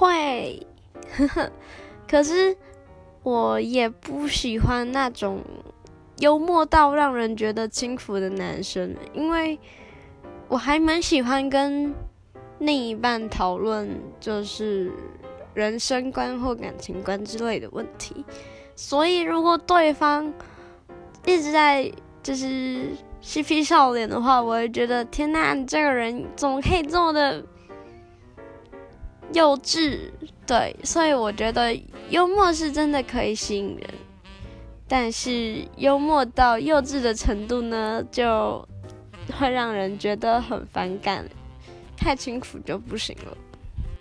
会，呵呵。可是我也不喜欢那种幽默到让人觉得轻浮的男生，因为我还蛮喜欢跟另一半讨论就是人生观或感情观之类的问题。所以如果对方一直在就是嬉皮笑脸的话，我会觉得天呐，你这个人怎么可以这么的？幼稚，对，所以我觉得幽默是真的可以吸引人，但是幽默到幼稚的程度呢，就会让人觉得很反感，太轻浮就不行了。